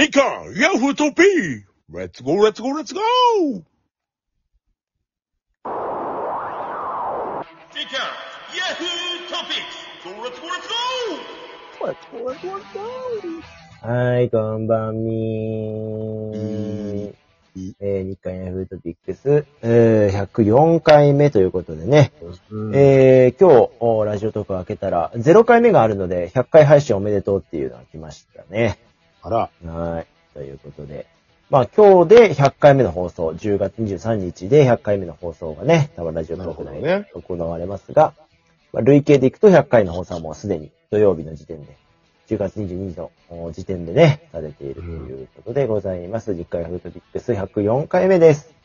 日刊ヤフートピックスゴーレッツゴーレッツゴー日刊ヤフートピックスゴーレッツゴーレッツゴーはい、こんばんみー。えー、日刊ヤフートピックス、えー、104回目ということでね、えー、今日、おラジオトーク開けたら、0回目があるので、100回配信おめでとうっていうのが来ましたね。あら、はい。ということで。まあ今日で100回目の放送、10月23日で100回目の放送がね、多分ラジオトーク内で行われますが、まあ、累計でいくと100回の放送はもうすでに土曜日の時点で、10月22日のお時点でね、されているということでございます。実家ヤフートピックス104回目です。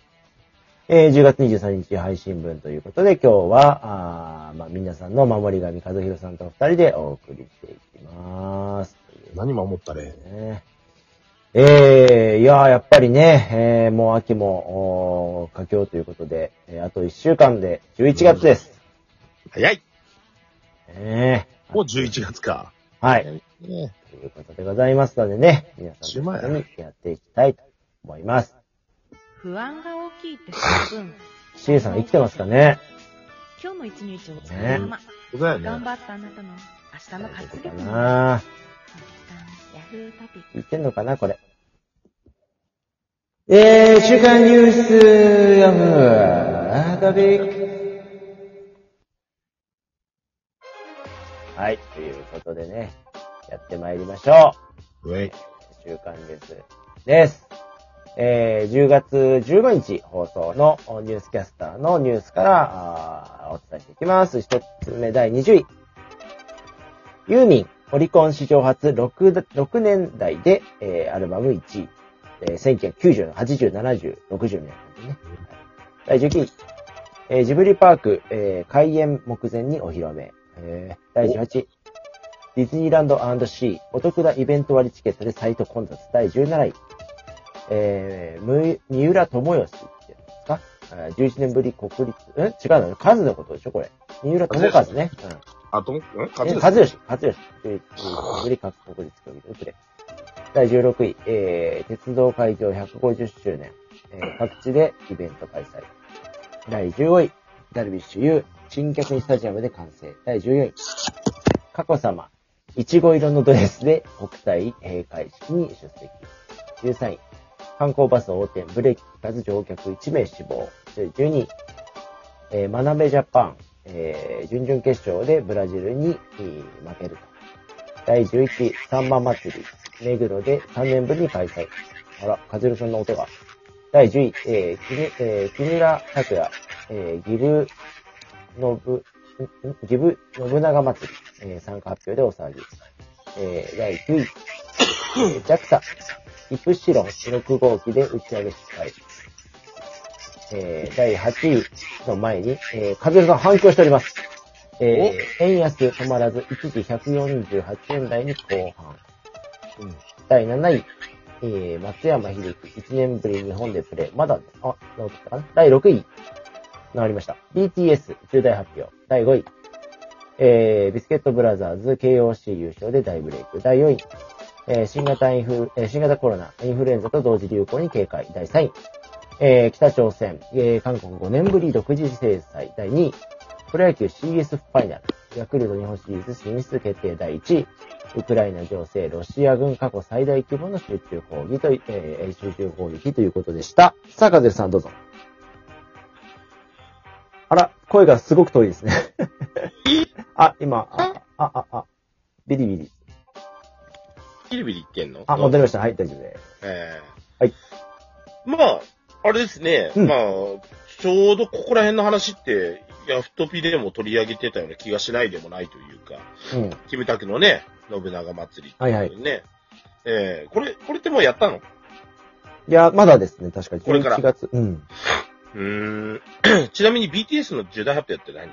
えー、10月23日配信分ということで、今日は、あーまあ、皆さんの守り神和弘さんと二人でお送りしていきます。何守ったれ。ね。えー、いやーやっぱりね、えー、もう秋も、佳境ということで、えーあと1週間で11月です。早いねもう11月か。はい。ねということでございますのでね、皆さんと一緒にやっていきたいと思います。不安が大きいってその分、シエさん生きてますかね？今日の一日をお疲ねれ様。そうだよね。頑張ったあなたの明日の活か力ヤフートピック聞いてんのかなこれ。えー、週刊ニュースヤフートピックはい、ということでね、やってまいりましょう。ウェイ。週刊ニュースです。えー、10月15日放送のニュースキャスターのニュースからあお伝えしていきます。一つ目第20位。ユーミン、オリコン史上初 6, 6年代で、えーアルバム1位。えー、1990、80、70、60年ですね。第19位。えージブリパーク、えー開園目前にお披露目。えー第18位。ディズニーランドシー、お得なイベント割チケットでサイト混雑第17位。えー、む三浦智義って言うんですか？あー ?11 年ぶり国立、ん違うの数のことでしょこれ。三浦智和ね。うん。あと、ん？え勝和義、和義。11年ぶり各国立競技場プレイ。第16位、えー、鉄道開業150周年。えー、各地でイベント開催。第15位、ダルビッシュ有、新脚にスタジアムで完成。第14位、佳子さま、いちご色のドレスで国体閉会式に出席。13位、観光バス横転、ブレーキ効かず乗客1名死亡。12位、えー、マナベジャパン、えー、準々決勝でブラジルに、えー負けると。第11位、サンマ祭り、目黒で3年ぶりに開催。あら、カズルさんの音が。第10位、えー、き、えー、木村拓哉、えー、ギブ、のぶ、んんギブ、信長祭り、えー、参加発表でお騒ぎ。えー、第9位、えー、JAXA、イプシロン6号機で打ち上げ失敗。えー、第8位の前に、えー、カズルさん反響しております。えー、円安止まらず、一時148円台に後半。うん第7位、えー、松山秀樹、1年ぶり日本でプレイ。まだ、あ、直ったかな第6位、直りました。BTS、重大発表。第5位、えー、ビスケットブラザーズ、KOC 優勝で大ブレイク。第4位、えー、新型インフ、えー新型コロナ、インフルエンザと同時流行に警戒。第3位、えー、北朝鮮、えー、韓国5年ぶり独自制裁。第2位、プロ野球 CS ファイナル、ヤクルト日本シリーズ進出決定第1位、ウクライナ情勢、ロシア軍過去最大規模の集中攻撃と、えー集中攻撃ということでした。さあ、カズルさんどうぞ。あら、声がすごく遠いですね。あ、今、あ、あ、あ、あ、ビリビリ。ビリビリ言ってんの？あ、戻りました。はい、大丈夫です。ええはい。まあ、あれですね。うんまあ、ちょうどここら辺の話って、ヤフトピでも取り上げてたような気がしないでもないというか、うん。キムタクのね、信長祭りってはいはいね。ええこれ、これってもうやったの？いや、まだですね、確かに。これから11月。うん。うーん。ちなみに BTS の重大発表って何？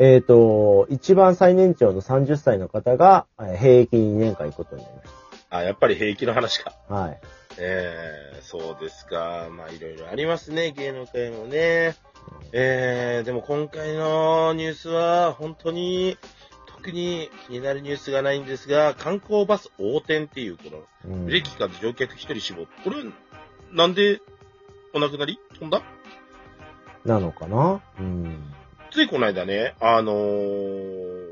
えっ、と、一番最年長の30歳の方が、えー兵役2年間行くことになりましあ、やっぱり兵役の話か。た。はい。ええそうですか。まあ、いろいろありますね、芸能界もね。ええでも今回のニュースは、本当に、特に気になるニュースがないんですが、観光バス横転っていう、この、うんブレーキかかって乗客一人死亡。これ、なんでお亡くなり？飛んだ？なのかな？うん。ついこの間ね、あのー、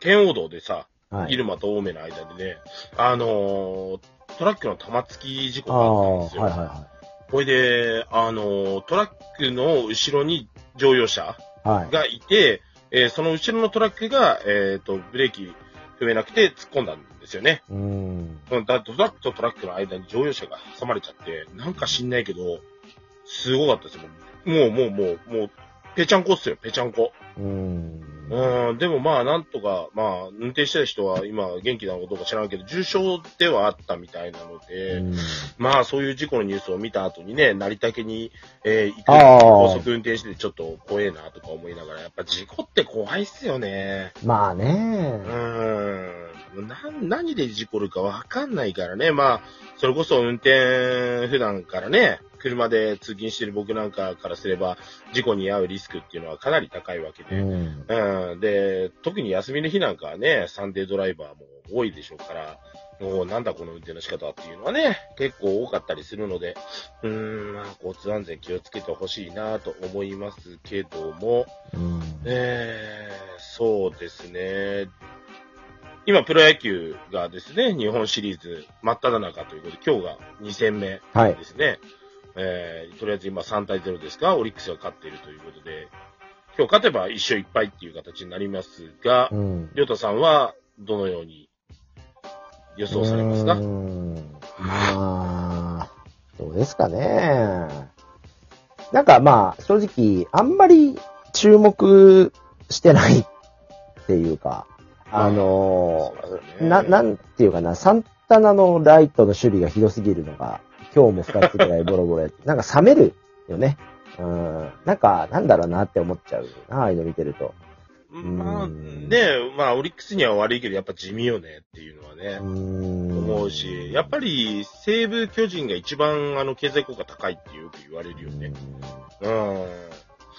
県央道でさ、はい。入間と青梅の間でね、あのー、トラックの玉突き事故があったんですよ。はいはいはこれで、あのー、トラックの後ろに乗用車い。はい。がいて、えーその後ろのトラックが、えっ、と、ブレーキ踏めなくて突っ込んだんですよね。うん。うんだトラックとトラックの間に乗用車が挟まれちゃって、なんか知んないけど、すごかったですよ。もう、もう、もう、もう、ぺちゃんこっすよ、ぺちゃんこ。うん。うん、でもまあ、なんとか、まあ、運転してた人は今元気なのかどうか知らんけど、重傷ではあったみたいなので、うんまあ、そういう事故のニュースを見た後にね、成田家に、えー行く高速運転しててちょっと怖えなとか思いながら、やっぱ事故って怖いっすよね。まあうね。ーん。な、何で事故るかわかんないからね。まあ、それこそ運転、普段からね、車で通勤してる僕なんかからすれば、事故に遭うリスクっていうのはかなり高いわけで。うん。うん。で、特に休みの日なんかはね、サンデードライバーも多いでしょうから、もうなんだこの運転の仕方っていうのはね、結構多かったりするので、うーん、まあ、交通安全気をつけてほしいなと思いますけども、うん。えー、そうですね。今、プロ野球がですね、日本シリーズ真っ只中ということで、今日が2戦目はいで。すね。えー、とりあえず今3対0ですが、オリックスが勝っているということで、今日勝てば1勝1敗っていう形になりますがう、ん。りょうたさんはどのように予想されますか？まあ、どうですかね。なんかまあ、正直、あんまり注目してないっていうか、あのそうですねな、なんていうかな、サンタナのライトの守備がひどすぎるのが、今日も2つぐらいボロボロやって、なんか冷めるよね。うん。なんか、なんだろうなって思っちゃうな、ああいうの見てると。まあ、うんね、まあ、オリックスには悪いけど、やっぱ地味よねっていうのはねう、ん。思うし、やっぱり西武巨人が一番あの経済効果高いってよく言われるよね。うん。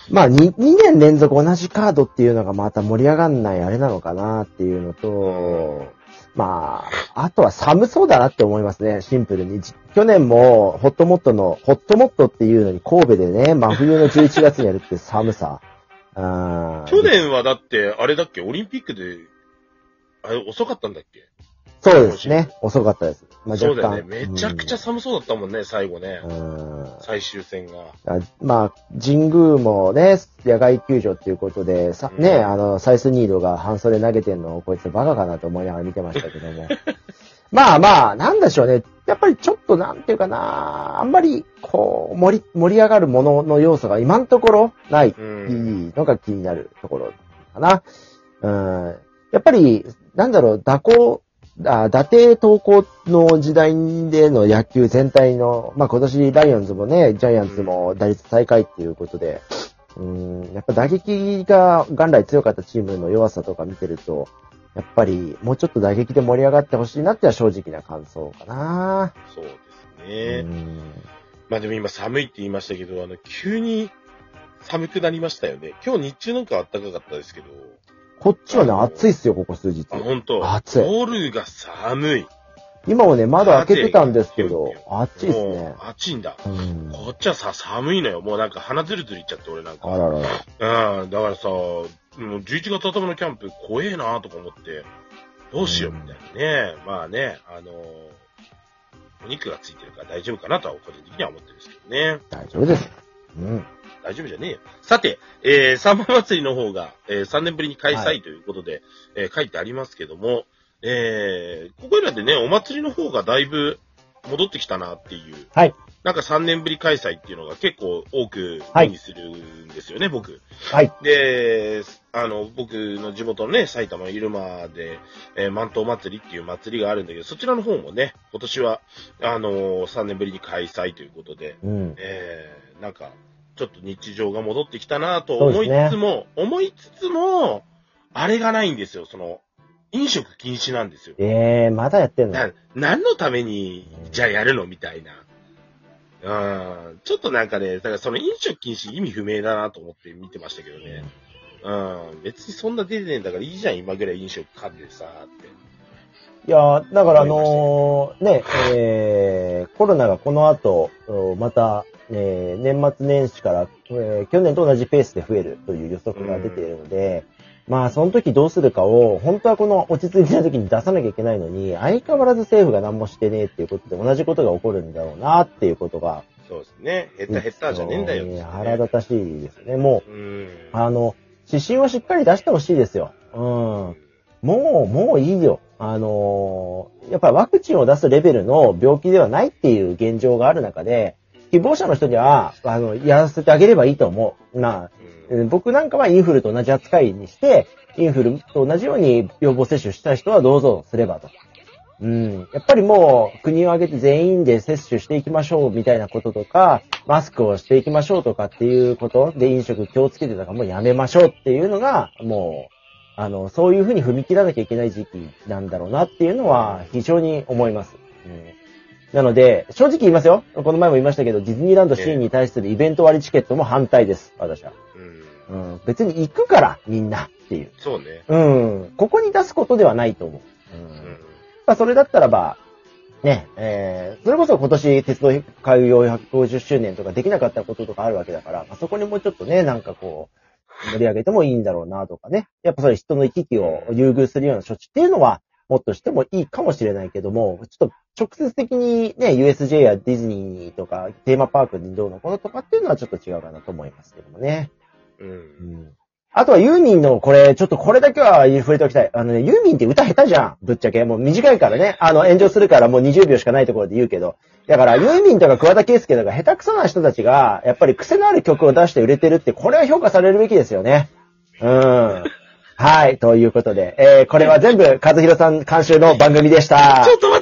まあ、2、2年連続同じカードっていうのがまた盛り上がんないあれなのかなっていうのと、まあ、あとは寒そうだなって思いますね、シンプルに。去年も、ホットモットの、ホットモットっていうのに神戸でね、真冬の11月にやるって寒さ。あー去年はだって、あれだっけ、オリンピックで、あれ遅かったんだっけ？そうですね。遅かったです。まあ、そう。だよね。めちゃくちゃ寒そうだったもんね、最後ね。うん。最終戦が。あまあ、神宮もね、野外球場っていうことで、さ、うんね、あの、サイスニードが半袖投げてんのをこいつバカかなと思いながら見てましたけども。まあまあ、なんでしょうね。やっぱりちょっとなんていうかな、あんまり、こう、盛り、盛り上がるものの要素が今のところない、のが気になるところかな。うん。やっぱり、なんだろう、打工、あ、打定投稿の時代での野球全体の、まあ今年ライオンズもね、ジャイアンツも打率最下位っていうことで、うん、やっぱ打撃が元来強かったチームの弱さとか見てると、やっぱりもうちょっと打撃で盛り上がってほしいなってのは正直な感想かな。そうですうね。んまあでも今寒いって言いましたけど、あの、急に寒くなりましたよね。今日日中なんか暖かかったですけど、こっちはね、暑いっすよ、ここ数日。あ、本当暑い夜が寒い。今もね、窓開けてたんですけど、暑いっすもねう。暑いんだ。うん。こっちはさ、寒いのよ。もうなんか鼻ずるずるいっちゃって、俺なんか。あららら。うん、だからさ、もう11月頭のキャンプ怖えなとか思って、どうしようみたいなね。まあね、あのお肉がついてるから大丈夫かなとは個人的には思ってるんですけどね。大丈夫です。うん。大丈夫じゃねえよ。さて、えー、サンマ祭りの方が、えー、3年ぶりに開は催ということで、えー書いてありますけども、えー、ここいらでね、お祭りの方がだいぶ戻ってきたなっていう。はい。なんか3年ぶり開催っていうのが結構多くはい目にするんですよね、僕。はい。で、あの、僕の地元のね、埼玉入間で、えー、万灯祭りっていう祭りがあるんだけど、そちらの方もね、今年は、あのー3年ぶりに開催ということで、うん。えー、なんか、ちょっと日常が戻ってきたなと思いつつも、思いつつも、あれがないんですよ、その、飲食禁止なんですよ。ええー、まだやってんの？な、何のために、じゃあやるのみたいな。うん、ちょっとなんかね、だからその飲食禁止意味不明だなと思って見てましたけどね。うん。別にそんな出てねえんだからいいじゃん、今ぐらい飲食噛んでさ、って。いやー、だからあのーね、えー、コロナがこの後、おまた、えー年末年始から、えー去年と同じペースで増えるという予測が出ているので、まあ、その時どうするかを、本当はこの落ち着いてない時に出さなきゃいけないのに、相変わらず政府が何もしてねえっていうことで同じことが起こるんだろうなっていうことが、そうですね。減った減ったじゃねえんだよ、ね腹立たしいですね。もう、うん。あの、指針をしっかり出してほしいですよ。うん。もう、もういいよ。あのーやっぱりワクチンを出すレベルの病気ではないっていう現状がある中で、希望者の人には、あの、やらせてあげればいいと思う。な、僕なんかはインフルと同じ扱いにして、インフルと同じように予防接種したい人はどうぞすればと。うん。やっぱりもう国を挙げて全員で接種していきましょうみたいなこととか、マスクをしていきましょうとかっていうことで飲食気をつけてたからもうやめましょうっていうのが、もう、あの、そういうふうに踏み切らなきゃいけない時期なんだろうなっていうのは非常に思います。うんなので、正直言いますよ。この前も言いましたけど、ディズニーランドシーンに対するイベント割チケットも反対です。私は。うん。うん。別に行くから、みんなっていう。そうね。うん。ここに出すことではないと思う。う。うんん。まあ、それだったらば、ね、えー、それこそ今年鉄道開業150周年とかできなかったこととかあるわけだから、まあ、そこにもうちょっとね、なんかこう、盛り上げてもいいんだろうなとかね。やっぱそれ人の行き来を優遇するような処置っていうのは、もっとしてもいいかもしれないけども、ちょっと直接的にね、USJ やディズニーとかテーマパークにどうのこのとかっていうのはちょっと違うかなと思いますけどもね。うん。うんあとはユーミンのこれ、ちょっとこれだけは触れておきたい。あのね、ユーミンって歌下手じゃん。ぶっちゃけ。もう短いからね。あの、炎上するからもう20秒しかないところで言うけど。だから、ユーミンとか桑田佳祐とか下手くそな人たちが、やっぱり癖のある曲を出して売れてるって、これは評価されるべきですよね。うん。はい。ということで、えー、これは全部、和弘さん監修の番組でした。ちょっと待って